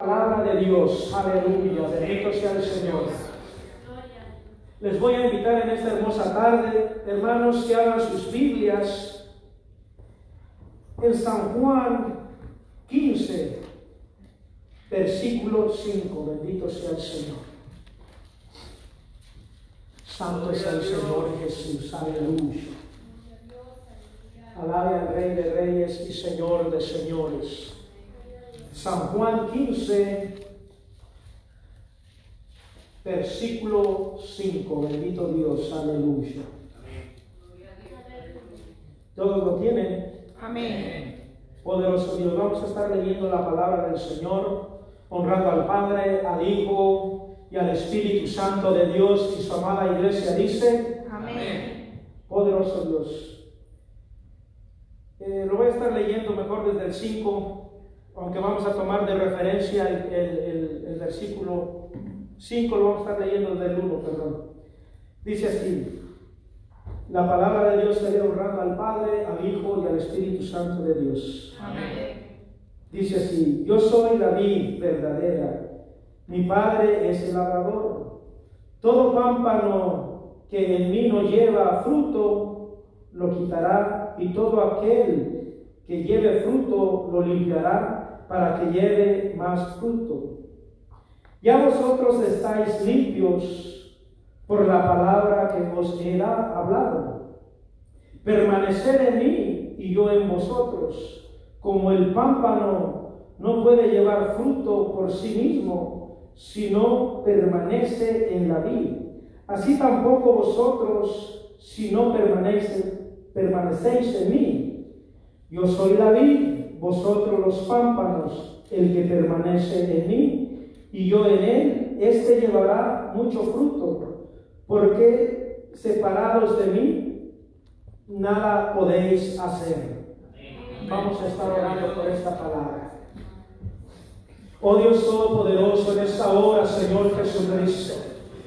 Palabra de Dios, aleluya, bendito sea el Señor. Les voy a invitar en esta hermosa tarde, hermanos, que hagan sus Biblias en San Juan 15, versículo 5. Bendito sea el Señor. Santo es el Señor Jesús, aleluya. Alabe al Rey de Reyes y Señor de Señores. San Juan 15, versículo 5. Bendito Dios, aleluya. ¿Todos lo tienen? Amén. Poderoso Dios, vamos a estar leyendo la palabra del Señor, honrando al Padre, al Hijo y al Espíritu Santo de Dios y su amada iglesia. Dice, Amén. poderoso Dios. Eh, lo voy a estar leyendo mejor desde el 5, aunque vamos a tomar de referencia el, el- el- versículo 5, lo vamos a estar leyendo desde el 1, perdón. Dice así, la palabra de Dios se honrando al Padre, al Hijo y al Espíritu Santo de Dios. Amén. Dice así, yo soy la vid verdadera, mi padre es el labrador. Todo pámpano que en mí no lleva fruto, lo quitará, y todo aquel que lleve fruto, lo limpiará, para que lleve más fruto. Ya vosotros estáis limpios por la palabra que os he hablado. Permaneced en mí y yo en vosotros, como el pámpano no puede llevar fruto por sí mismo, si no permanece en la vid. Así tampoco vosotros, si no permanece- permanecéis en mí. Yo soy la vid, vosotros los pámpanos, el que permanece en mí, y yo en él, éste llevará mucho fruto, porque separados de mí, nada podéis hacer. Vamos a estar orando por esta palabra. Oh Dios Todopoderoso, en esta hora, Señor Jesucristo,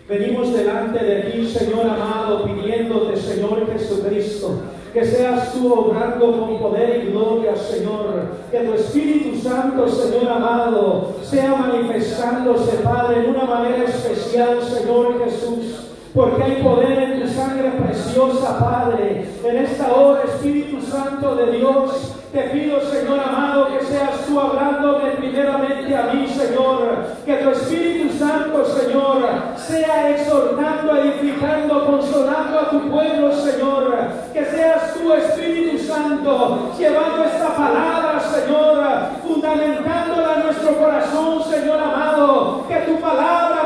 venimos delante de ti, Señor amado, pidiéndote, Señor Jesucristo, que seas tú obrando con poder y gloria, Señor, que tu Espíritu Santo, Señor amado, sea manifestándose, Padre, en una manera especial, Señor Jesús. Porque hay poder en tu sangre preciosa, Padre. En esta hora, Espíritu Santo de Dios, te pido, Señor amado, que seas tú hablándome primeramente a mí, Señor. Que tu Espíritu Santo, Señor, sea exhortando, edificando, consolando a tu pueblo, Señor. Que seas tú, Espíritu Santo, llevando esta palabra, Señor, fundamentándola en nuestro corazón, Señor amado. Que tu palabra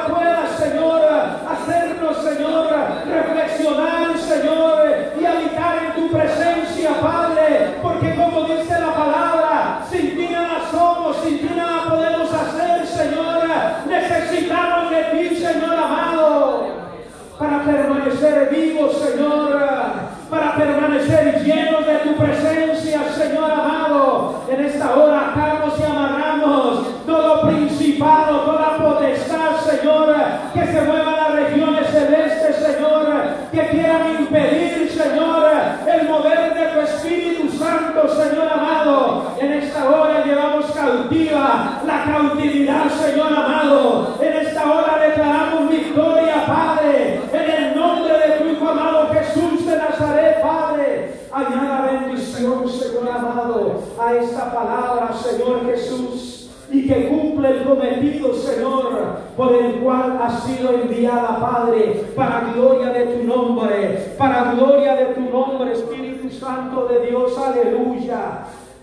permanecer vivos, Señor, para permanecer llenos de tu presencia, Señor amado. En esta hora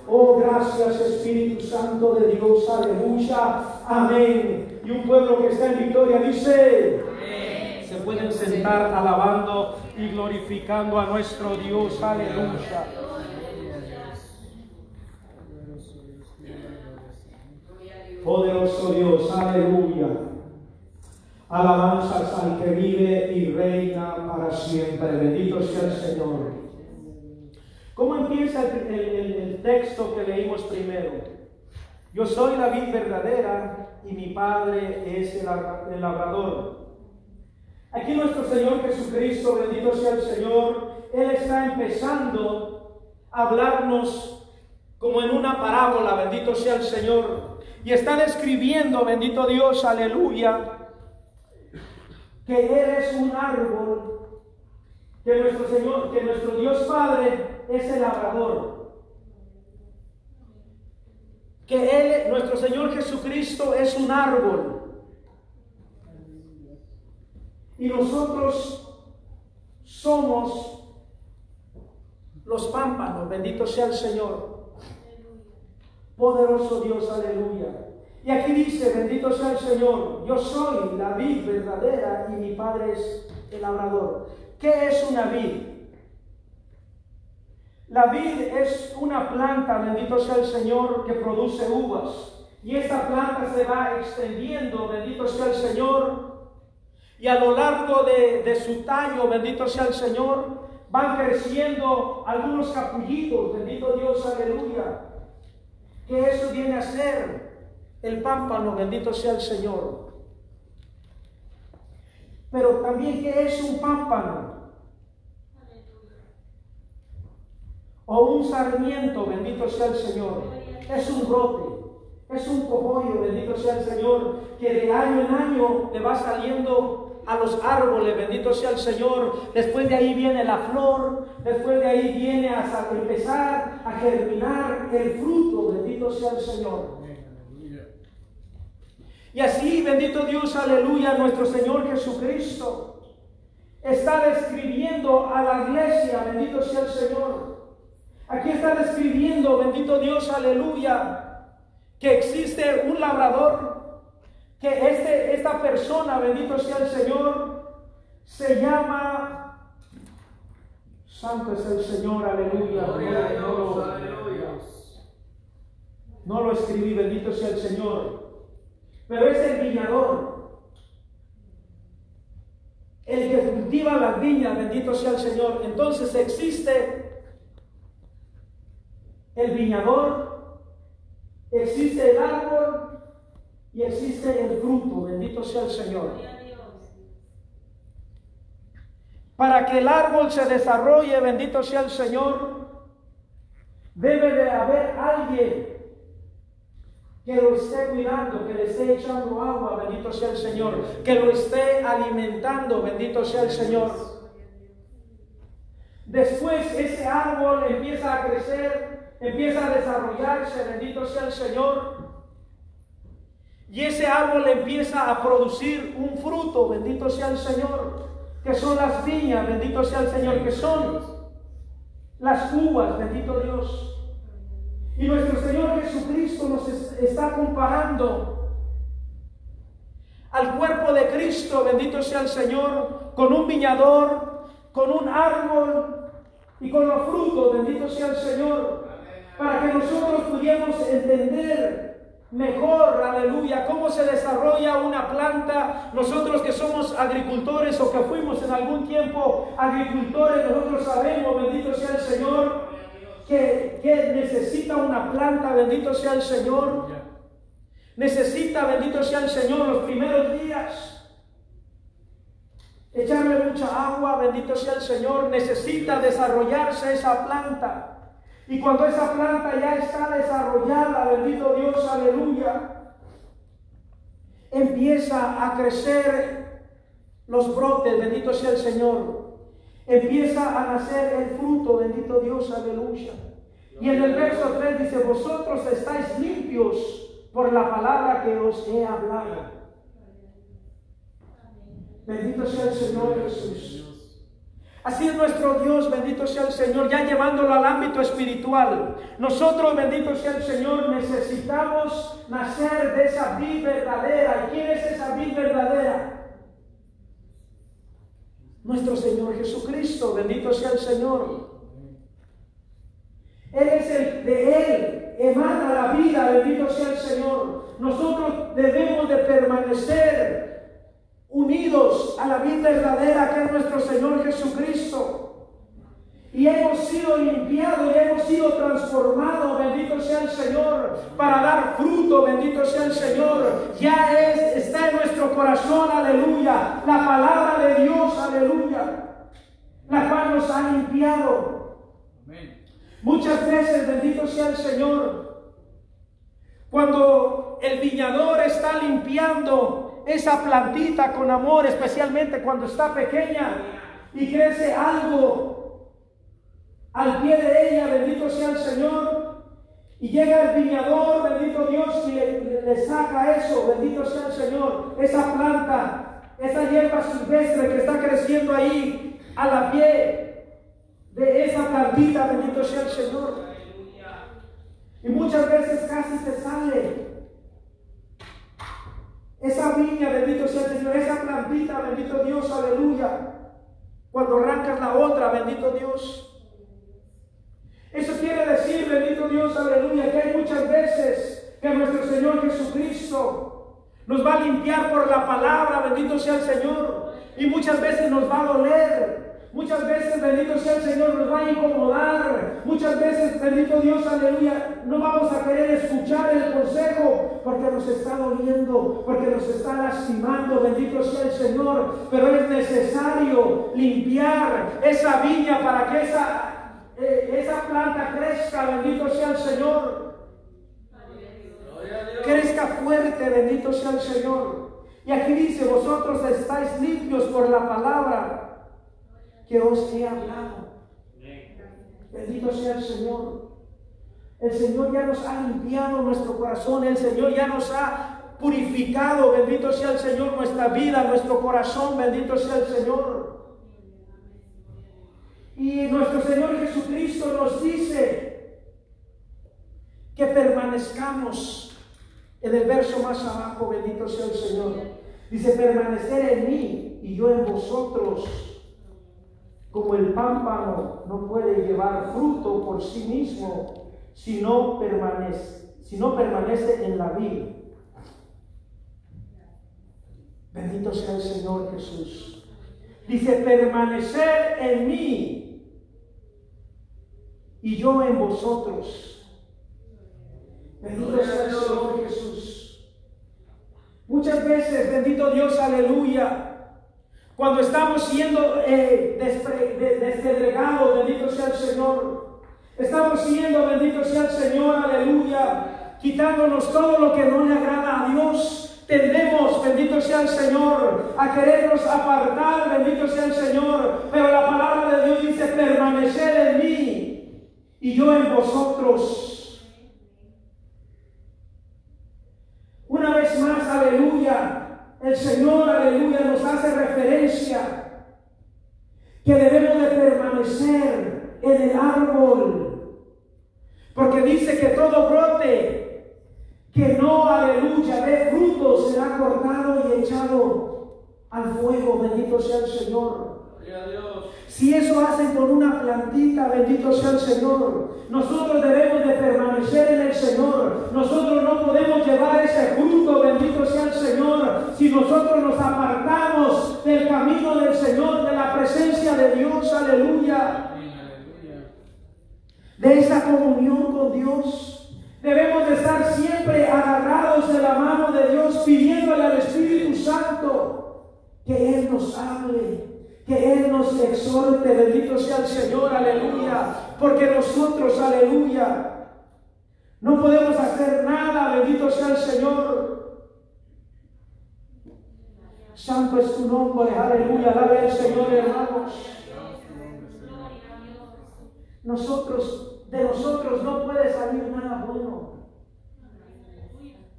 Oh, gracias Espíritu Santo de Dios, aleluya, amén. Y un pueblo que está en victoria dice, se pueden sentar alabando y glorificando a nuestro Dios, aleluya. Poderoso Dios, aleluya. Alabanzas al que vive y reina para siempre. Bendito sea el Señor. ¿Cómo empieza el, el- el- texto que leímos primero? Yo soy la vid verdadera y mi Padre es el, el labrador. Aquí nuestro Señor Jesucristo, bendito sea el Señor, Él está empezando a hablarnos como en una parábola, bendito sea el Señor. Y está describiendo, bendito Dios, aleluya, que Él es un árbol, que nuestro Señor, que nuestro Dios Padre es el labrador. Que Él, nuestro Señor Jesucristo, es un árbol. Y nosotros somos los pámpanos, bendito sea el Señor. Poderoso Dios, aleluya. Y aquí dice, bendito sea el Señor, yo soy la vid verdadera y mi Padre es el labrador. ¿Qué es una vid? La vid es una planta, bendito sea el Señor, que produce uvas. Y esta planta se va extendiendo, bendito sea el Señor. Y a lo largo de, de su tallo, bendito sea el Señor, van creciendo algunos capullitos, bendito Dios, aleluya. Que eso viene a ser el pámpano, bendito sea el Señor. Pero también, ¿qué es un pámpano? O un sarmiento, bendito sea el Señor. Es un brote, es un cogollo, bendito sea el Señor, que de año en año le va saliendo a los árboles, bendito sea el Señor. Después de ahí viene la flor, después de ahí viene a empezar a germinar el fruto, bendito sea el Señor. Y así, bendito Dios, aleluya, nuestro Señor Jesucristo está describiendo a la iglesia, bendito sea el Señor. Aquí está describiendo, bendito Dios, aleluya, que existe un labrador, que este, esta persona, bendito sea el Señor, se llama, Santo es el Señor, aleluya. No, no, no lo escribí, bendito sea el Señor pero es el viñador. El que cultiva las viñas, bendito sea el Señor. Entonces existe el viñador, existe el árbol y existe el fruto, bendito sea el Señor. Para que el árbol se desarrolle, bendito sea el Señor, debe de haber alguien que lo esté cuidando, que le esté echando agua, bendito sea el Señor, que lo esté alimentando, bendito sea el Señor. Después ese árbol empieza a crecer, empieza a desarrollarse, bendito sea el Señor. Y ese árbol empieza a producir un fruto, bendito sea el Señor, que son las viñas, bendito sea el Señor, que son las uvas, bendito Dios. Y nuestro Señor Jesucristo nos está comparando al cuerpo de Cristo, bendito sea el Señor, con un viñador, con un árbol y con los frutos, bendito sea el Señor, para que nosotros pudiéramos entender mejor, aleluya, cómo se desarrolla una planta. Nosotros que somos agricultores o que fuimos en algún tiempo agricultores, nosotros sabemos, bendito sea el Señor, que, necesita una planta, bendito sea el Señor. Necesita, bendito sea el Señor, los primeros días. Echarle mucha agua, bendito sea el Señor. Necesita desarrollarse esa planta. Y cuando esa planta ya está desarrollada, bendito Dios, aleluya, empieza a crecer los brotes, bendito sea el Señor. Empieza a nacer el fruto, bendito Dios, aleluya. Y en el verso 3 dice, vosotros estáis limpios por la palabra que os he hablado. Bendito sea el Señor Jesús. Así es nuestro Dios, bendito sea el Señor, ya llevándolo al ámbito espiritual. Nosotros, bendito sea el Señor, necesitamos nacer de esa vida verdadera. ¿Y quién es esa vida verdadera? Nuestro Señor Jesucristo. Bendito sea el Señor. Él es el de Él, emana la vida, bendito sea el Señor. Nosotros debemos de permanecer unidos a la vida verdadera que es nuestro Señor Jesucristo. Y hemos sido limpiados y hemos sido transformados, bendito sea el Señor, para dar fruto, bendito sea el Señor. Ya es, está en nuestro corazón, aleluya, la palabra de Dios, aleluya, la cual nos ha limpiado. Muchas veces, bendito sea el Señor, cuando el viñador está limpiando esa plantita con amor, especialmente cuando está pequeña y crece algo al pie de ella, bendito sea el Señor. Y llega el viñador, bendito Dios, y le, saca eso, bendito sea el Señor, esa planta, esa hierba silvestre que está creciendo ahí a la pie de esa plantita, bendito sea el Señor. Y muchas veces casi se sale esa viña, bendito sea el Señor, esa plantita, bendito Dios, aleluya. Cuando arrancas la otra, bendito Dios. Eso quiere decir, bendito Dios, aleluya, que hay muchas veces que nuestro Señor Jesucristo nos va a limpiar por la palabra, bendito sea el Señor. Y muchas veces nos va a doler, Muchas veces, bendito sea el Señor, nos va a incomodar. Muchas veces, bendito Dios, aleluya, no vamos a querer escuchar el consejo porque nos está doliendo, porque nos está lastimando. Bendito sea el Señor. Pero es necesario limpiar esa viña para que esa, eh, esa planta crezca. Bendito sea el Señor. Crezca fuerte, bendito sea el Señor. Y aquí dice, vosotros estáis limpios por la palabra que os he hablado. Bendito sea el Señor. El Señor ya nos ha limpiado nuestro corazón. El Señor ya nos ha purificado. Bendito sea el Señor nuestra vida, nuestro corazón. Bendito sea el Señor. Y nuestro Señor Jesucristo nos dice que permanezcamos en el verso más abajo. Bendito sea el Señor. Dice, permanecer en mí y yo en vosotros como el pámpano no puede llevar fruto por sí mismo si no permanece, si no permanece en la vida. Bendito sea el Señor Jesús. Dice, permanecer en mí y yo en vosotros. Bendito sea el Señor Jesús. Muchas veces, bendito Dios, aleluya, cuando estamos siendo eh, bendito sea el Señor. Estamos siendo, bendito sea el Señor, aleluya, quitándonos todo lo que no le agrada a Dios. Tendemos, bendito sea el Señor, a querernos apartar, bendito sea el Señor. Pero la palabra de Dios dice, permanecer en mí y yo en vosotros. Una vez más, aleluya, el Señor, aleluya, nos hace referencia que debemos de permanecer en el árbol. Porque dice que todo brote que no, aleluya, dé fruto será cortado y echado al fuego. Bendito sea el Señor. Si eso hacen con una plantita, bendito sea el Señor. Nosotros debemos de permanecer en el Señor. Nosotros no podemos llevar ese fruto, bendito sea el Señor, si nosotros nos apartamos del camino del Señor, de la presencia de Dios, aleluya. De esa comunión con Dios. Debemos de estar siempre agarrados de la mano de Dios, pidiéndole al Espíritu Santo que Él nos hable que Él nos exhorte, bendito sea el Señor, aleluya, porque nosotros, aleluya, no podemos hacer nada, bendito sea el Señor. Santo es tu nombre, aleluya, alabe al Señor, hermanos. Nosotros, de nosotros no puede salir nada bueno.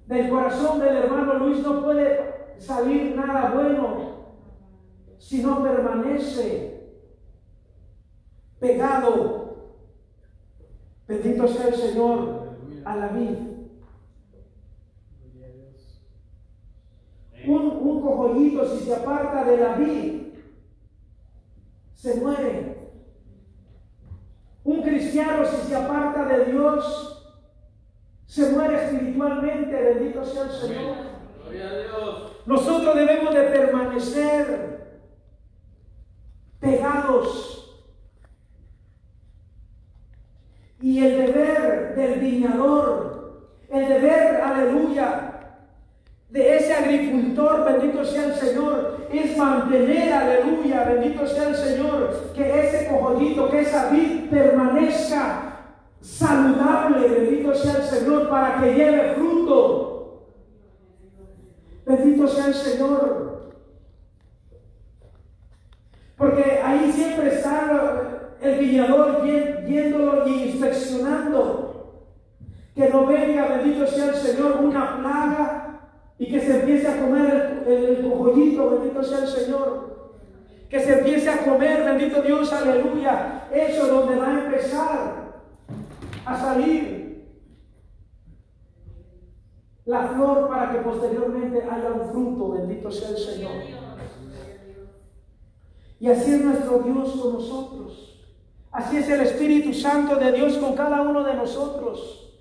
Del corazón del hermano Luis no puede salir nada bueno si no permanece pegado, bendito sea el Señor, a la vida. Un, un cojollito, si se aparta de la vid, se muere. Un cristiano, si se aparta de Dios, se muere espiritualmente. Bendito sea el Señor. Nosotros debemos de permanecer pegados. Y el deber del viñador, el deber, aleluya, de ese agricultor, bendito sea el Señor, es mantener, aleluya, bendito sea el Señor, que ese cojollito, que esa vid permanezca saludable, bendito sea el Señor, para que lleve fruto. Bendito sea el Señor. Porque ahí siempre está el viñador yéndolo y inspeccionando. Que no venga, bendito sea el Señor, una plaga y que se empiece a comer el, el, bendito sea el Señor. Que se empiece a comer, bendito Dios, aleluya. Eso es donde va a empezar a salir la flor para que posteriormente haya un fruto, bendito sea el Señor. Y así es nuestro Dios con nosotros. Así es el Espíritu Santo de Dios con cada uno de nosotros.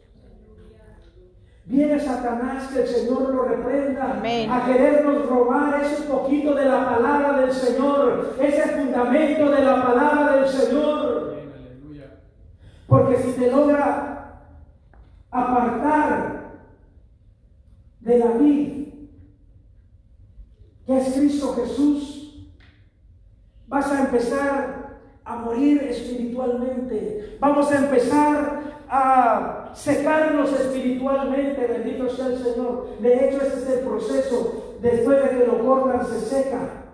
Viene Satanás, que el Señor lo reprenda, a querernos robar ese poquito de la palabra del Señor, ese fundamento de la palabra del Señor. Porque si te logra apartar de la vida que es Cristo Jesús, vas a empezar a morir espiritualmente. Vamos a empezar a secarnos espiritualmente, bendito sea el Señor. De hecho, ese es el proceso. Después de que lo cortan, se seca.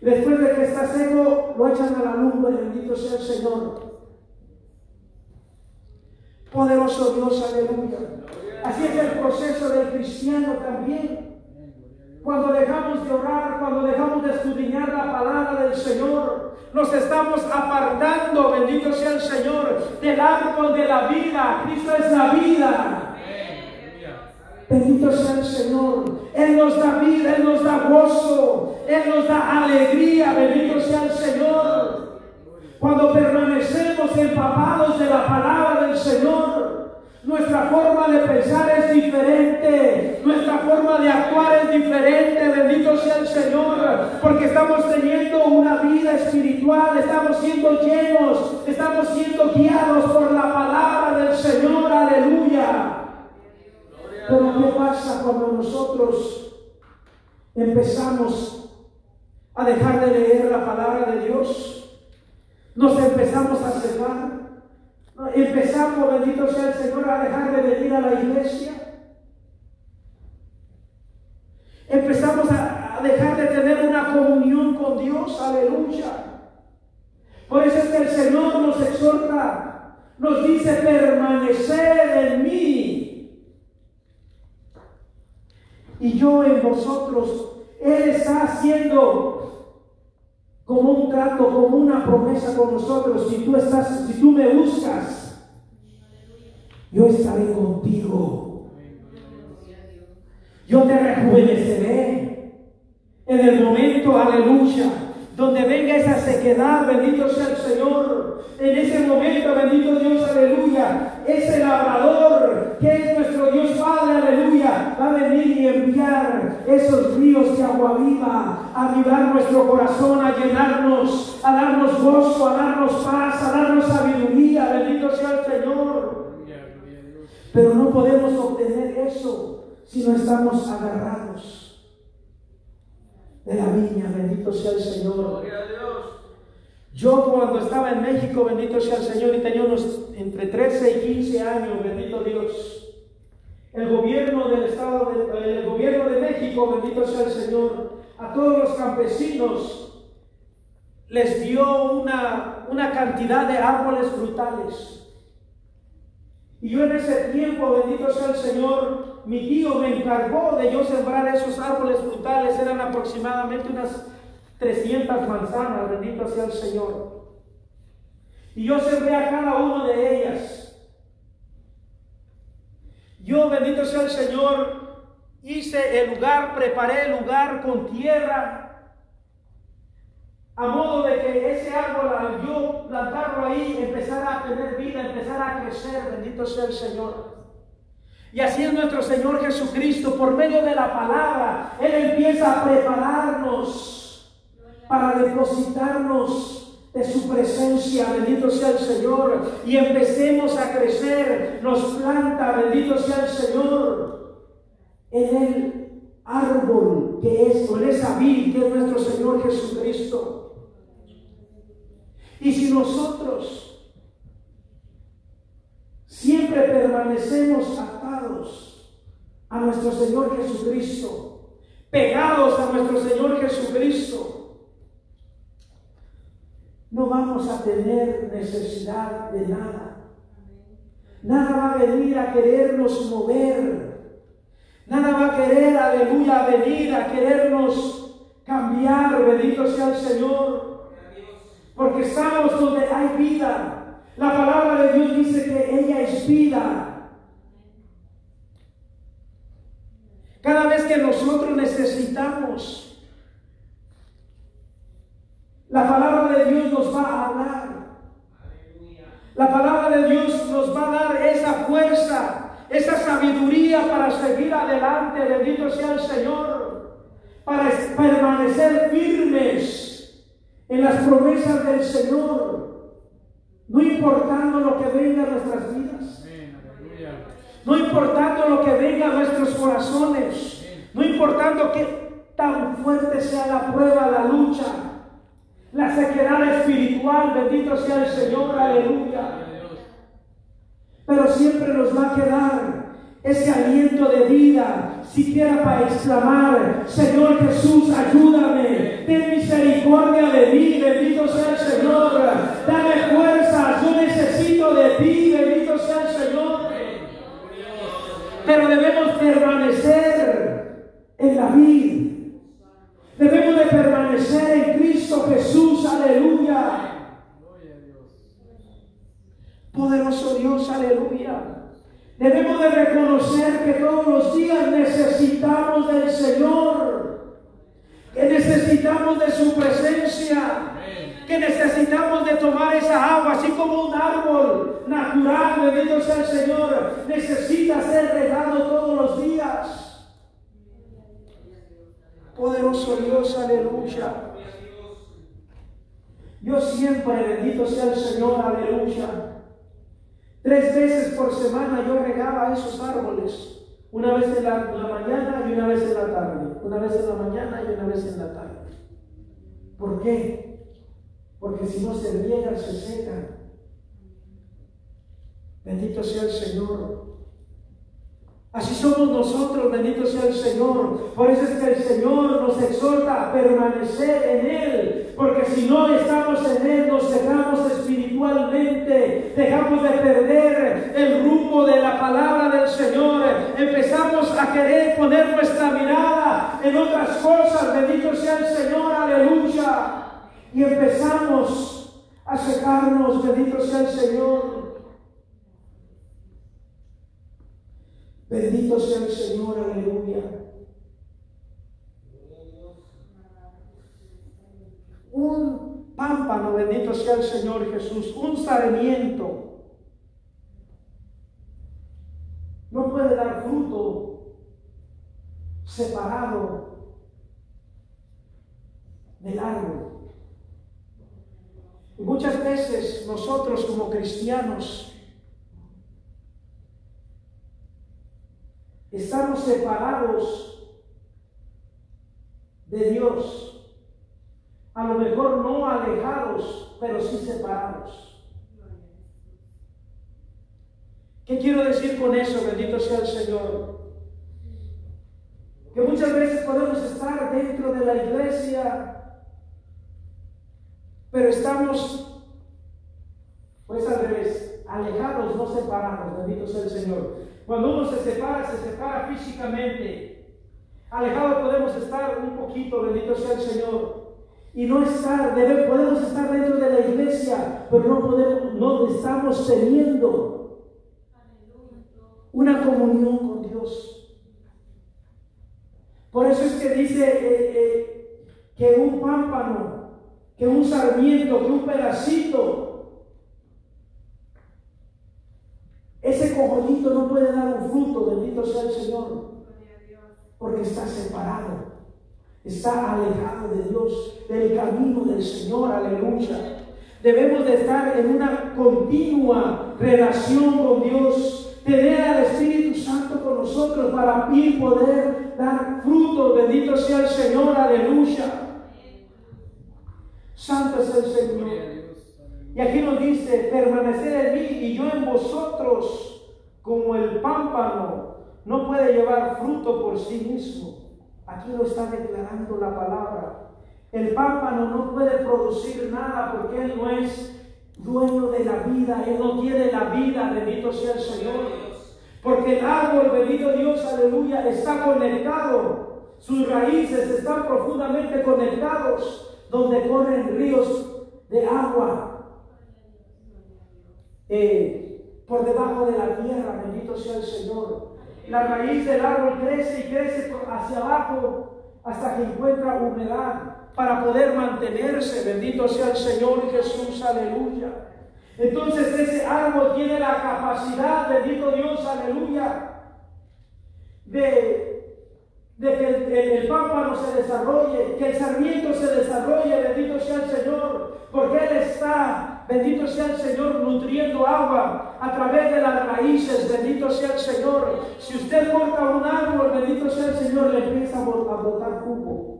Después de que está seco, lo echan a la lumbre, bendito sea el Señor. Poderoso Dios, aleluya. Así es el proceso del cristiano también. Cuando dejamos de orar, cuando dejamos de escudriñar la palabra del Señor, nos estamos apartando, bendito sea el Señor, del árbol de la vida. Cristo es la vida. Bendito sea el Señor. Él nos da vida, Él nos da gozo, Él nos da alegría. Bendito sea el Señor. Cuando permanecemos empapados de la palabra del Señor, nuestra forma de pensar es diferente. Nuestra forma de actuar es diferente. Bendito sea el Señor. Porque estamos teniendo una vida espiritual. Estamos siendo llenos. Estamos siendo guiados por la palabra del Señor. Aleluya. Pero ¿qué pasa cuando nosotros empezamos a dejar de leer la palabra de Dios? Nos empezamos a cegar Empezamos, bendito sea el Señor, a dejar de venir a la iglesia. Empezamos a, dejar de tener una comunión con Dios, aleluya. Por eso es que el Señor nos exhorta, nos dice, permanecer en mí. Y yo en vosotros. Él está haciendo como un trato, como una promesa con nosotros. Si tú estás, si tú me buscas, yo estaré contigo. Yo te rejuveneceré en el momento, aleluya, donde venga esa sequedad, bendito sea el Señor. En ese momento, bendito Dios, aleluya, ese labrador que es nuestro Dios Padre, aleluya, va a venir y enviar esos ríos de agua viva, a avivar nuestro corazón, a llenarnos, a darnos gozo, a darnos paz, a darnos sabiduría, bendito sea el Señor. Pero no podemos obtener eso si no estamos agarrados de la viña, bendito sea el Señor. Yo cuando estaba en México, bendito sea el Señor, y tenía unos entre 13 y 15 años, bendito Dios. El gobierno del Estado, de, el gobierno de México, bendito sea el Señor, a todos los campesinos les dio una, una cantidad de árboles frutales. Y yo en ese tiempo, bendito sea el Señor, mi tío me encargó de yo sembrar esos árboles frutales. Eran aproximadamente unas 300 manzanas, bendito sea el Señor. Y yo sembré a cada uno de ellas. Yo, bendito sea el Señor, hice el lugar, preparé el lugar con tierra, a modo de que ese árbol, al yo plantarlo ahí, empezara a tener vida, empezara a crecer, bendito sea el Señor. Y así es nuestro Señor Jesucristo, por medio de la palabra, Él empieza a prepararnos para depositarnos de su presencia, bendito sea el Señor, y empecemos a crecer, nos planta, bendito sea el Señor, en el árbol que es, o en esa vid que es nuestro Señor Jesucristo. Y si nosotros siempre permanecemos atados a nuestro Señor Jesucristo, pegados a nuestro Señor Jesucristo, no vamos a tener necesidad de nada. Nada va a venir a querernos mover. Nada va a querer, aleluya, venir a querernos cambiar. Bendito sea el Señor. Porque estamos donde hay vida. La palabra de Dios dice que ella es vida. Cada vez que nosotros necesitamos, esa sabiduría para seguir adelante. Bendito sea el Señor. Para permanecer firmes en las promesas del Señor. No importando lo que venga a nuestras vidas. No importando lo que venga a nuestros corazones. No importando que tan fuerte sea la prueba, la lucha, la sequedad espiritual. Bendito sea el Señor. Aleluya. Pero siempre nos va a quedar ese aliento de vida, siquiera para exclamar, Señor Jesús, ayúdame, ten misericordia de mí, bendito sea el Señor, dame fuerza, yo necesito de ti, bendito sea el Señor. Pero debemos permanecer en la vida. Debemos de permanecer en Cristo Jesús, aleluya. Poderoso Dios, aleluya. Debemos de reconocer que todos los días necesitamos del Señor, que necesitamos de su presencia, que necesitamos de tomar esa agua, así como un árbol natural, bendito sea el Señor, necesita ser regado todos los días. Poderoso Dios, aleluya. Yo siempre, bendito sea el Señor, aleluya. Tres veces por semana yo regaba esos árboles. Una vez en la, mañana y una vez en la tarde. Una vez en la mañana y una vez en la tarde. ¿Por qué? Porque si no se riegan, se secan. Bendito sea el Señor. Así somos nosotros, bendito sea el Señor. Por eso es que el Señor nos exhorta a permanecer en Él. Porque si no estamos en Él, nos dejamos espiritualmente, dejamos de perder el rumbo de la palabra del Señor. Empezamos a querer poner nuestra mirada en otras cosas. Bendito sea el Señor, aleluya. Y empezamos a secarnos, bendito sea el Señor. Bendito sea el Señor, aleluya. Un pámpano, bendito sea el Señor Jesús, un sarmiento. No puede dar fruto separado del árbol. Muchas veces nosotros como cristianos Estamos separados de Dios. A lo mejor no alejados, pero sí separados. ¿Qué quiero decir con eso? Bendito sea el Señor. Que muchas veces podemos estar dentro de la iglesia, pero estamos, pues al revés, alejados, no separados. Bendito sea el Señor. Cuando uno se separa, se separa físicamente. Alejado podemos estar un poquito, bendito sea el Señor. Y no estar, podemos estar dentro de la iglesia, pero no podemos, no estamos teniendo una comunión con Dios. Por eso es que dice eh, eh, que un pámpano, que un sarmiento, que un pedacito No puede dar un fruto, bendito sea el Señor, porque está separado, está alejado de Dios, del camino del Señor, aleluya. Debemos de estar en una continua relación con Dios, tener al Espíritu Santo con nosotros para poder dar fruto, bendito sea el Señor, aleluya. Santo es el Señor. Y aquí nos dice, permanecer en mí y yo en vosotros, como el pámpano no puede llevar fruto por sí mismo. Aquí lo está declarando la palabra. El pámpano no puede producir nada porque él no es dueño de la vida, él no tiene la vida, bendito sea el Señor. Porque el árbol, bendito Dios, aleluya, está conectado. Sus raíces están profundamente conectados, donde corren ríos de agua. Eh, por debajo de la tierra, bendito sea el Señor. La raíz del árbol crece y crece hacia abajo hasta que encuentra humedad para poder mantenerse. Bendito sea el Señor Jesús, aleluya. Entonces ese árbol tiene la capacidad, bendito Dios, aleluya, de, que el, el, pámpano se desarrolle, que el sarmiento se desarrolle, bendito sea el Señor, porque Él está, bendito sea el Señor, nutriendo agua a través de las raíces, bendito sea el Señor. Si usted corta un árbol, bendito sea el Señor, le empieza a botar jugo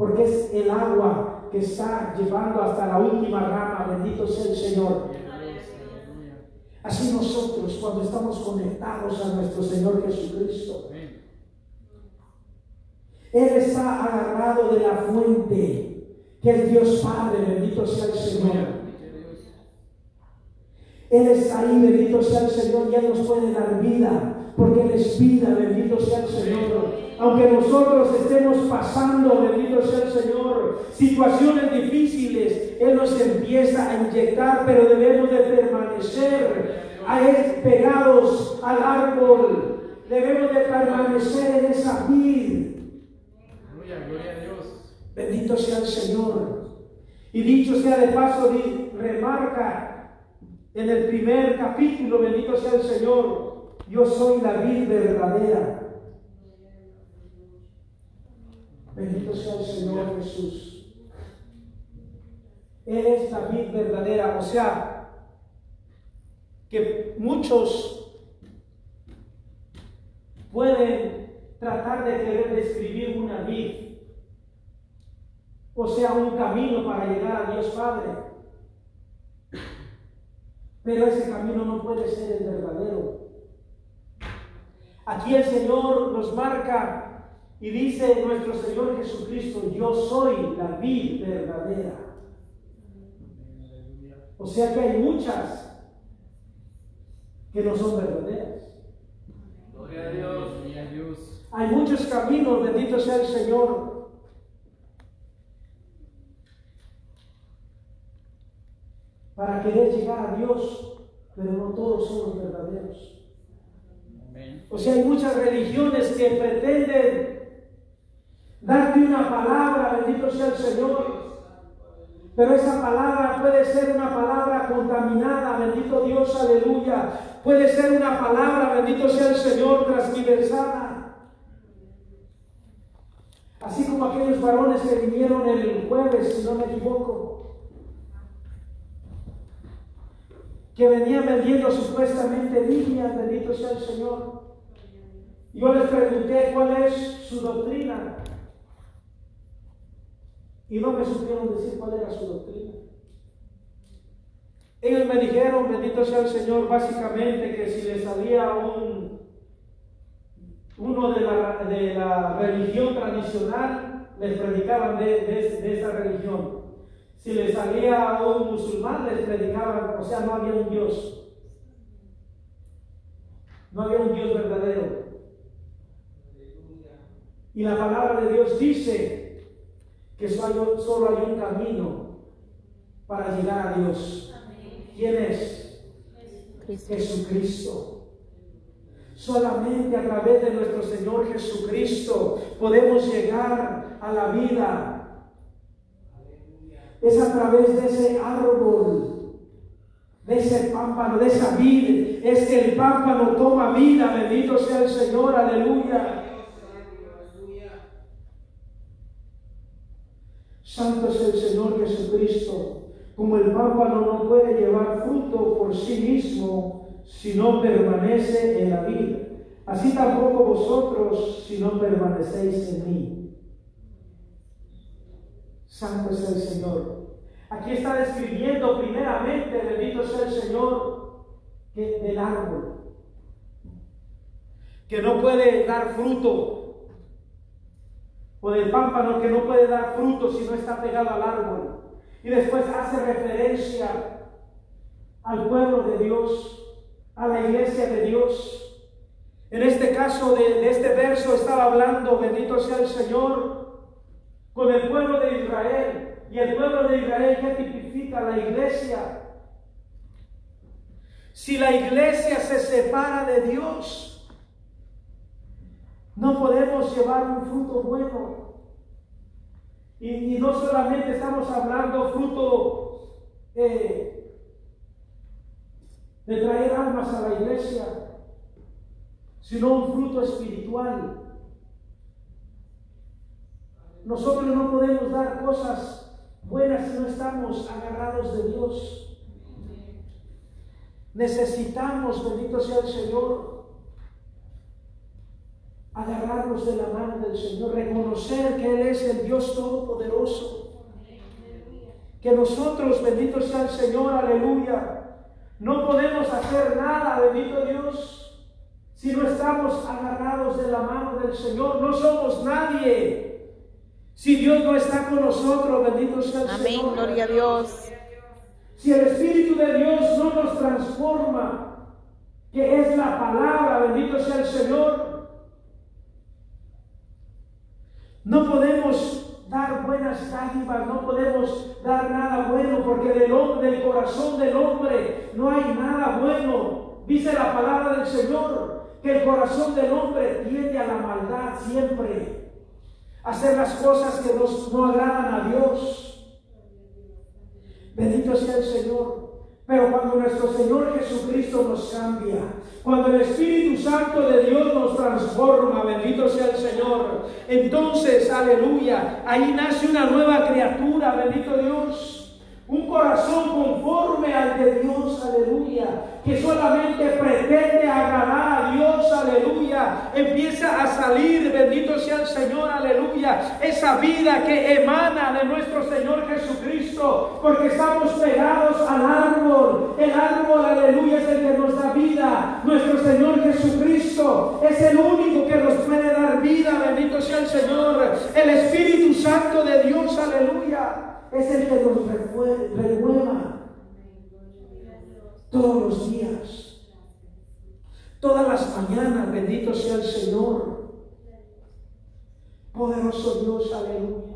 porque es el agua que está llevando hasta la última rama, bendito sea el Señor. Así nosotros cuando estamos conectados a nuestro Señor Jesucristo, Él está agarrado de la fuente, que es Dios Padre, bendito sea el Señor. Él está ahí, bendito sea el Señor, y Él nos puede dar vida, porque Él es vida, bendito sea el Señor aunque nosotros estemos pasando, bendito sea el Señor, situaciones difíciles, Él nos empieza a inyectar, pero debemos de permanecer a pegados al árbol, debemos de permanecer en esa vid. Gloria, a Dios. Bendito sea el Señor. Y dicho sea de paso, remarca en el primer capítulo, bendito sea el Señor, yo soy la vid verdadera Bendito sea el Señor Jesús. Es la vida verdadera. O sea, que muchos pueden tratar de querer describir una vid, o sea, un camino para llegar a Dios Padre. Pero ese camino no puede ser el verdadero. Aquí el Señor nos marca y dice nuestro Señor Jesucristo, yo soy la vid verdadera. O sea que hay muchas que no son verdaderas. Gloria a Dios. Hay muchos caminos, bendito sea el Señor. Para querer llegar a Dios, pero no todos son los verdaderos. O sea, hay muchas religiones que pretenden darte una palabra, bendito sea el Señor. Pero esa palabra puede ser una palabra contaminada, bendito Dios, aleluya. Puede ser una palabra, bendito sea el Señor, transversada. Así como aquellos varones que vinieron el jueves, si no me equivoco, que venían vendiendo supuestamente líneas, bendito sea el Señor. Yo les pregunté cuál es su doctrina. Y no me supieron decir cuál era su doctrina. Ellos me dijeron, bendito sea el Señor, básicamente que si le salía un, uno de la, de la religión tradicional, les predicaban de, de, esa religión. Si le salía un musulmán, les predicaban, o sea, no había un Dios. No había un Dios verdadero. Y la palabra de Dios dice que solo hay un camino para llegar a Dios. ¿Quién es? Jesucristo. Solamente a través de nuestro Señor Jesucristo podemos llegar a la vida. Es a través de ese árbol, de ese pámpano, de esa vida. Es que el pámpano toma vida. Bendito sea el Señor. Aleluya. Santo es el Señor Jesucristo. Como el pámpano no puede llevar fruto por sí mismo si no permanece en la vida. Así tampoco vosotros si no permanecéis en mí. Santo es el Señor. Aquí está describiendo primeramente, bendito sea el Señor, que del árbol, que no puede dar fruto o del pámpano que no puede dar fruto si no está pegado al árbol. Y después hace referencia al pueblo de Dios, a la iglesia de Dios. En este caso de, de este verso estaba hablando, bendito sea el Señor, con el pueblo de Israel. Y el pueblo de Israel que tipifica la iglesia. Si la iglesia se separa de Dios, no podemos llevar un fruto bueno. Y, y no solamente estamos hablando fruto eh, de traer almas a la iglesia, sino un fruto espiritual. Nosotros no podemos dar cosas buenas si no estamos agarrados de Dios. Necesitamos, bendito sea el Señor, agarrarnos de la mano del Señor, reconocer que Él es el Dios Todopoderoso. Que nosotros, bendito sea el Señor, aleluya, no podemos hacer nada, bendito Dios, si no estamos agarrados de la mano del Señor. No somos nadie si Dios no está con nosotros, bendito sea el Amén, Señor. gloria a Dios. Si el Espíritu de Dios no nos transforma, que es la palabra, bendito sea el Señor, no podemos dar buenas dádivas, no podemos dar nada bueno, porque del, hombre, del corazón del hombre no hay nada bueno. Dice la palabra del Señor, que el corazón del hombre tiende a la maldad siempre hacer las cosas que nos, no agradan a Dios. Bendito sea el Señor. Pero cuando nuestro Señor Jesucristo nos cambia, cuando el Espíritu Santo de Dios nos transforma, bendito sea el Señor, entonces, aleluya, ahí nace una nueva criatura, bendito Dios. Un corazón conforme al de Dios, aleluya, que solamente pretende agradar a Dios, Empieza a salir, bendito sea el Señor, aleluya, esa vida que emana de nuestro Señor Jesucristo, porque estamos pegados al árbol. El árbol, aleluya, es el que nos da vida. Nuestro Señor Jesucristo es el único que nos puede dar vida, bendito sea el Señor. El Espíritu Santo de Dios, aleluya es el que nos renueva todos los días, todas las mañanas, bendito sea el Señor. Poderoso Dios, aleluya.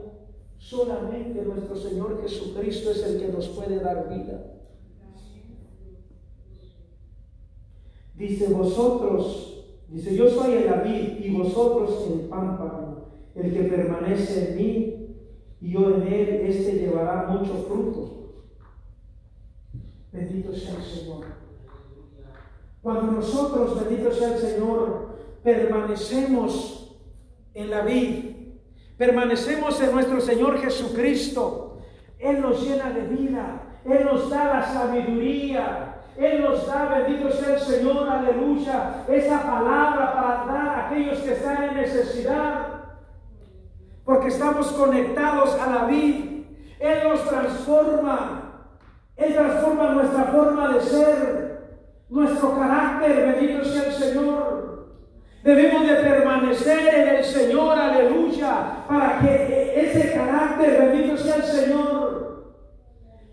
Solamente nuestro Señor Jesucristo es el que nos puede dar vida. Dice vosotros, dice yo soy el David y vosotros el pámpano, el que permanece en mí y yo en él, este llevará mucho fruto. Bendito sea el Señor. Cuando nosotros, bendito sea el Señor, permanecemos en la vida, permanecemos en nuestro Señor Jesucristo, Él nos llena de vida, Él nos da la sabiduría, Él nos da, bendito sea el Señor, aleluya, esa palabra para dar a aquellos que están en necesidad porque estamos conectados a la vida. Él nos transforma. Él transforma nuestra forma de ser, nuestro carácter, bendito sea el Señor. Debemos de permanecer en el Señor, aleluya, para que ese carácter, bendito sea el Señor,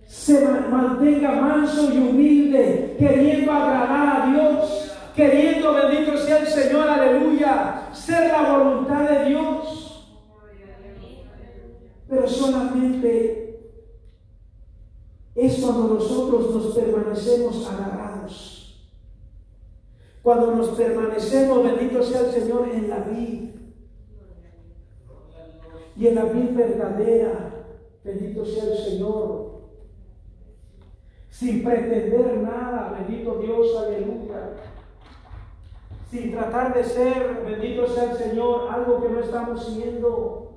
se mantenga manso y humilde, queriendo agradar a Dios, queriendo, bendito sea el Señor, aleluya, ser la voluntad de Dios pero solamente es cuando nosotros nos permanecemos agarrados. Cuando nos permanecemos, bendito sea el Señor, en la vida. Y en la vida verdadera, bendito sea el Señor. Sin pretender nada, bendito Dios, aleluya. Sin tratar de ser, bendito sea el Señor, algo que no estamos siendo.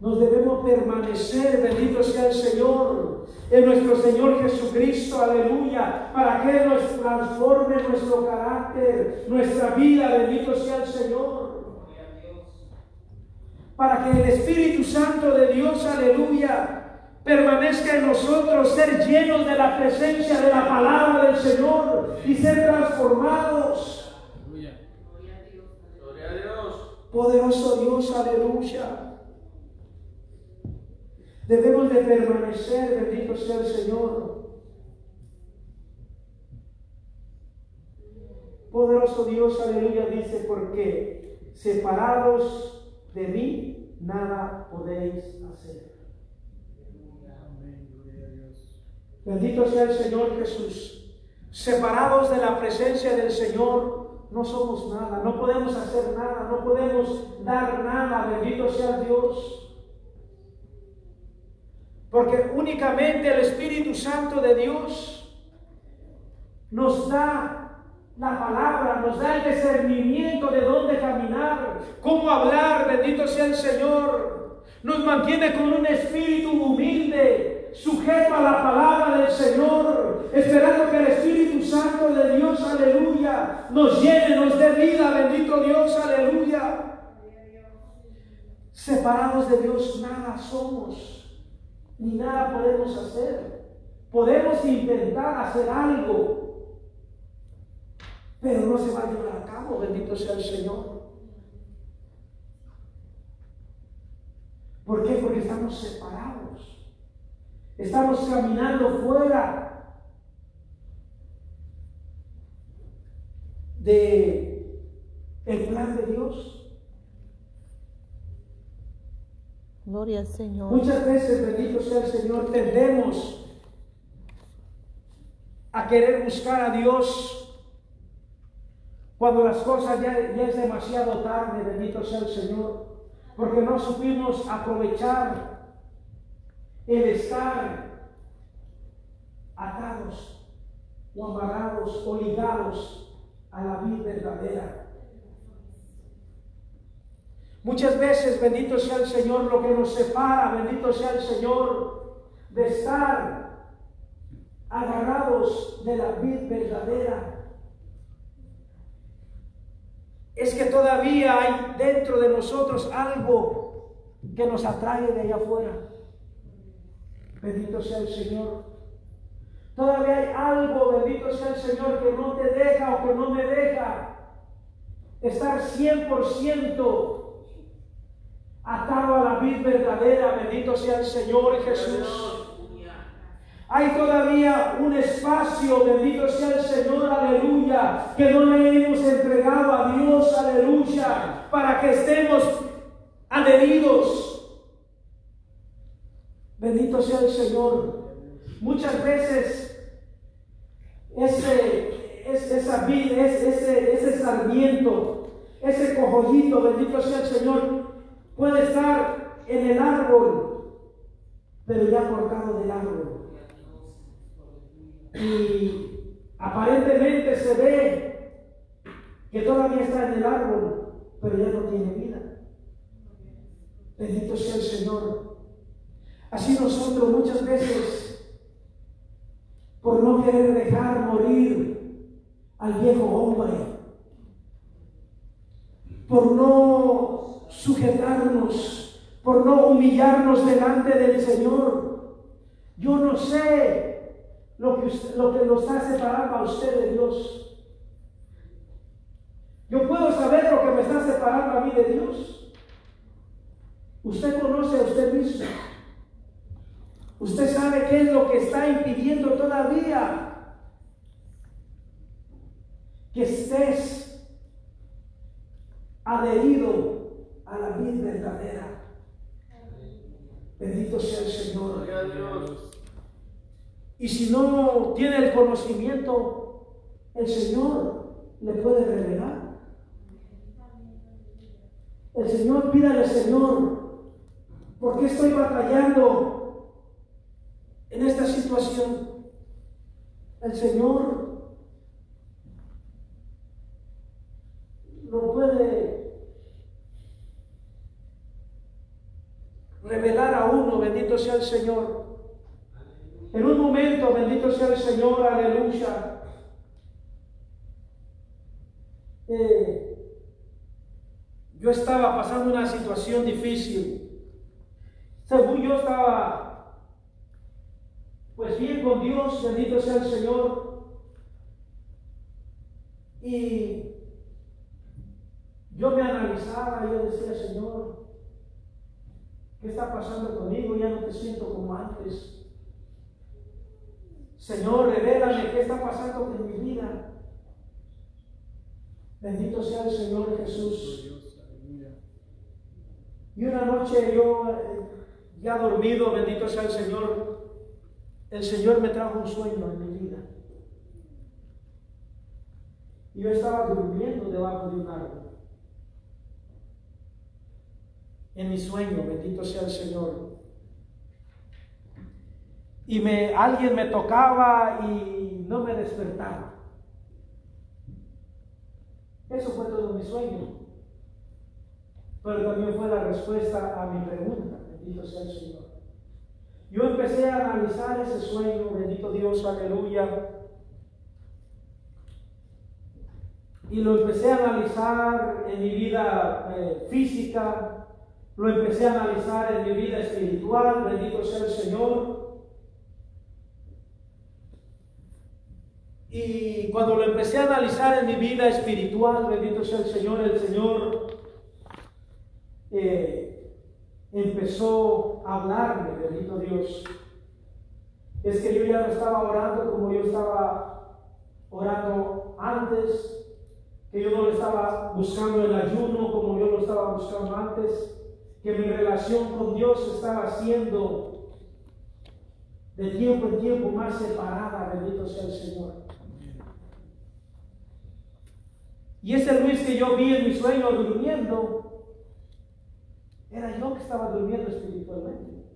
Nos debemos permanecer, bendito sea el Señor, en nuestro Señor Jesucristo, aleluya, para que nos transforme nuestro carácter, nuestra vida, bendito sea el Señor. Para que el Espíritu Santo de Dios, aleluya, permanezca en nosotros, ser llenos de la presencia de la palabra del Señor y ser transformados. Poderoso Dios, aleluya. Debemos de permanecer, bendito sea el Señor. Poderoso Dios, aleluya, dice, porque separados de mí, nada podéis hacer. Bendito sea el Señor Jesús. Separados de la presencia del Señor, no somos nada, no podemos hacer nada, no podemos dar nada. Bendito sea Dios. Porque únicamente el Espíritu Santo de Dios nos da la palabra, nos da el discernimiento de dónde caminar, cómo hablar, bendito sea el Señor. Nos mantiene con un espíritu humilde, sujeto a la palabra del Señor, esperando que el Espíritu Santo de Dios, aleluya, nos llene, nos dé vida, bendito Dios, aleluya. Separados de Dios nada somos, ni nada podemos hacer. Podemos intentar hacer algo, pero no se va a llevar a cabo, bendito sea el Señor. ¿Por qué? Porque estamos separados. Estamos caminando fuera de el plan de Dios. Gloria al Señor. Muchas veces, bendito sea el Señor, tendemos a querer buscar a Dios cuando las cosas ya, es demasiado tarde, bendito sea el Señor, porque no supimos aprovechar el estar atados o amarrados o ligados a la vida verdadera. Muchas veces, bendito sea el Señor, lo que nos separa, bendito sea el Señor, de estar agarrados de la vida verdadera, es que todavía hay dentro de nosotros algo que nos atrae de allá afuera. Bendito sea el Señor. Todavía hay algo, bendito sea el Señor, que no te deja o que no me deja estar 100% atado a la vida verdadera. Bendito sea el Señor Jesús. Hay todavía un espacio, bendito sea el Señor, aleluya, que no le hemos entregado a Dios, aleluya, para que estemos adheridos. Bendito sea el Señor. Muchas veces ese, esa vida, ese, ese sarmiento, ese cojollito, bendito sea el Señor, puede estar en el árbol, pero ya cortado del árbol. Y aparentemente se ve que todavía está en el árbol, pero ya no tiene vida. Bendito sea el Señor. Así nosotros muchas veces, por no querer dejar morir al viejo hombre, por no sujetarnos, por no humillarnos delante del Señor. Yo no sé lo que, usted, lo que lo está separando a usted de Dios. Yo puedo saber lo que me está separando a mí de Dios. Usted conoce a usted mismo. Usted sabe qué es lo que está impidiendo todavía que estés adherido a la vida verdadera. Bendito sea el Señor. Y si no tiene el conocimiento, el Señor le puede revelar. El Señor, pídale, Señor, ¿por qué estoy batallando en esta situación? El Señor lo puede revelar a uno, bendito sea el Señor. En un momento, bendito sea el Señor, aleluya. Eh, yo estaba pasando una situación difícil. Según yo estaba, pues bien con Dios, bendito sea el Señor. Y yo me analizaba, yo decía, Señor, ¿qué está pasando conmigo? Ya no te siento como antes. Señor, revélame qué está pasando con mi vida. Bendito sea el Señor Jesús. Y una noche yo, eh, ya dormido, bendito sea el Señor, el Señor me trajo un sueño en mi vida. Y yo estaba durmiendo debajo de un árbol. En mi sueño, bendito sea el Señor. Y me, alguien me tocaba y no me despertaba. Eso fue todo mi sueño. Pero también fue la respuesta a mi pregunta. Bendito sea el Señor. Yo empecé a analizar ese sueño, bendito Dios, aleluya. Y lo empecé a analizar en mi vida eh, física, lo empecé a analizar en mi vida espiritual, bendito sea el Señor. Y cuando lo empecé a analizar en mi vida espiritual, bendito sea el Señor, el Señor eh, empezó a hablarme, bendito Dios. Es que yo ya no estaba orando como yo estaba orando antes, que yo no lo estaba buscando el ayuno como yo lo estaba buscando antes, que mi relación con Dios estaba siendo de tiempo en tiempo más separada, bendito sea el Señor. Y ese Luis que yo vi en mi sueño durmiendo, era yo que estaba durmiendo espiritualmente.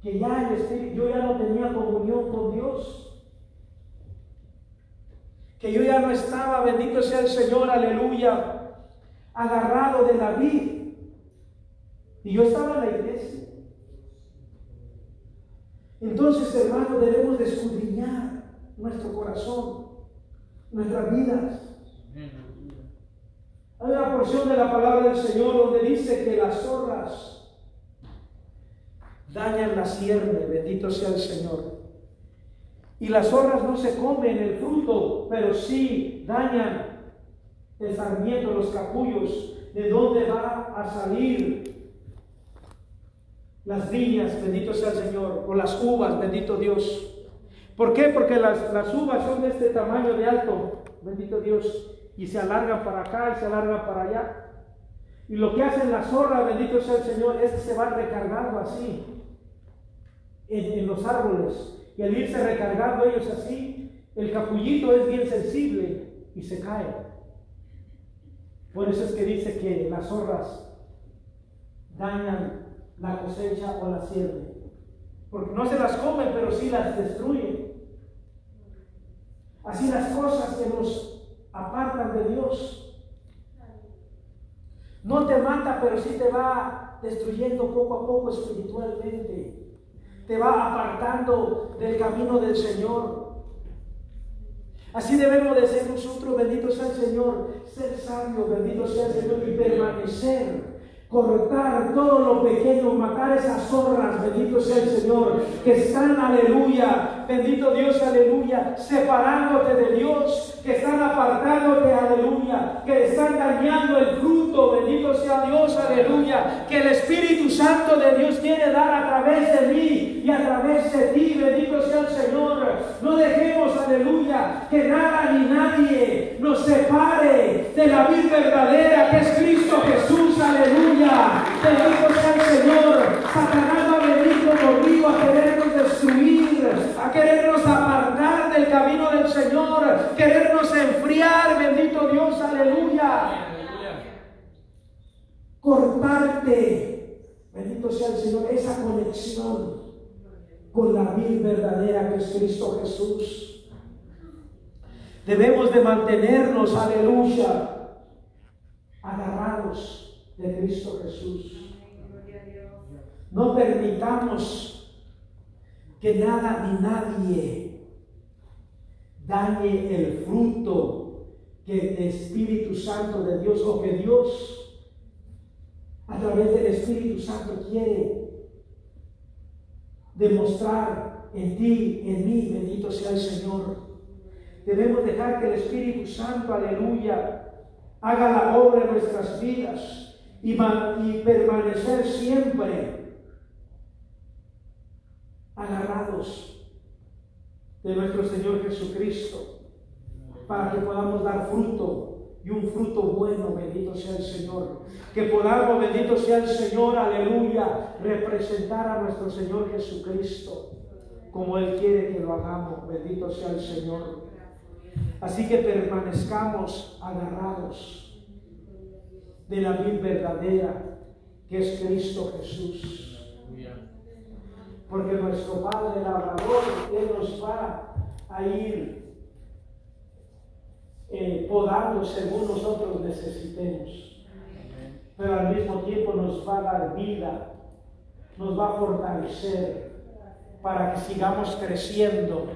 Que ya el espíritu, yo ya no tenía comunión con Dios que yo ya no estaba, bendito sea el Señor, aleluya, agarrado de la. Y yo estaba en la iglesia. Entonces, hermano, debemos de escudriñar nuestro corazón, nuestras vidas. Hay una porción de la palabra del Señor donde dice que las zorras dañan la cierne, bendito sea el Señor. Y las zorras no se comen el fruto, pero sí dañan el sarmiento, los capullos, de dónde va a salir las viñas, bendito sea el Señor, o las uvas, bendito Dios. ¿Por qué? Porque las, las uvas son de este tamaño de alto, bendito Dios, y se alargan para acá y se alargan para allá. Y lo que hacen las zorras, bendito sea el Señor, es que se van recargando así en, en los árboles. Y al irse recargando ellos así, el capullito es bien sensible y se cae. Por eso es que dice que las zorras dañan la cosecha o la sierra. Porque no se las comen, pero sí las destruyen. Así las cosas que nos apartan de Dios. No te mata, pero sí te va destruyendo poco a poco espiritualmente te va apartando del camino del Señor. Así debemos de ser nosotros, bendito sea el Señor, ser sabios, bendito sea el Señor y permanecer cortar todo lo pequeño, matar esas zorras, bendito sea el Señor, que están, aleluya, bendito Dios, aleluya, separándote de Dios, que están apartándote, aleluya, que están dañando el fruto, bendito sea Dios, aleluya, que el Espíritu Santo de Dios quiere dar a través de mí y a través de ti, bendito sea el Señor. No dejemos, aleluya, que nada ni nadie nos separe de la vida verdadera que es Cristo Jesús, aleluya. Bendito sea el Señor. Satanás va a venir como río a querernos destruir, a querernos del Señor, querernos enfriar. Bendito Dios, aleluya. Cortarte, bendito sea el Señor, esa conexión con la vida verdadera que es Cristo Jesús. Debemos de mantenernos, aleluya, agarrados de Cristo Jesús. No permitamos que nada ni nadie dañe el fruto que el Espíritu Santo de Dios o que Dios a través del Espíritu Santo quiere demostrar en ti, en mí, bendito sea el Señor. Debemos dejar que el Espíritu Santo, aleluya, haga la obra en nuestras vidas y, y permanecer siempre agarrados de nuestro Señor Jesucristo para que podamos dar fruto y un fruto bueno, bendito sea el Señor. Que podamos, bendito sea el Señor, aleluya, representar a nuestro Señor Jesucristo como Él quiere que lo hagamos, bendito sea el Señor. Así que permanezcamos agarrados de la vida verdadera que es Cristo Jesús. Porque nuestro Padre labrador, Él nos va a ir eh, podando según nosotros necesitemos. Pero al mismo tiempo nos va a dar vida, nos va a fortalecer para que sigamos creciendo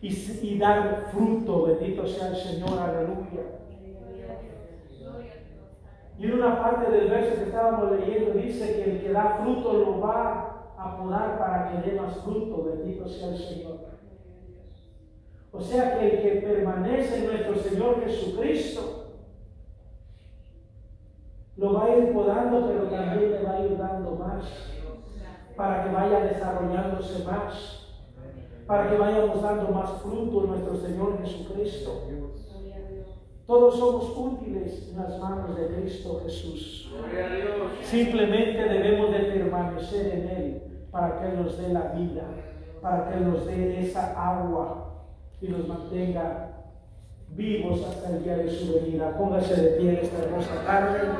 y, y dar fruto. Bendito sea el Señor, aleluya. Y en una parte del verso que estábamos leyendo dice que el que da fruto lo va a podar para que dé más fruto. Bendito sea el Señor. O sea que el que permanece en nuestro Señor Jesucristo lo va a ir podando, pero también le va a ir dando más para que vaya desarrollándose más, para que vayamos dando más fruto en nuestro Señor Jesucristo. Todos somos útiles en las manos de Cristo Jesús. Simplemente debemos de permanecer en Él para que nos dé la vida, para que nos dé esa agua y nos mantenga vivos hasta el día de su venida. Póngase de pie esta hermosa tarde.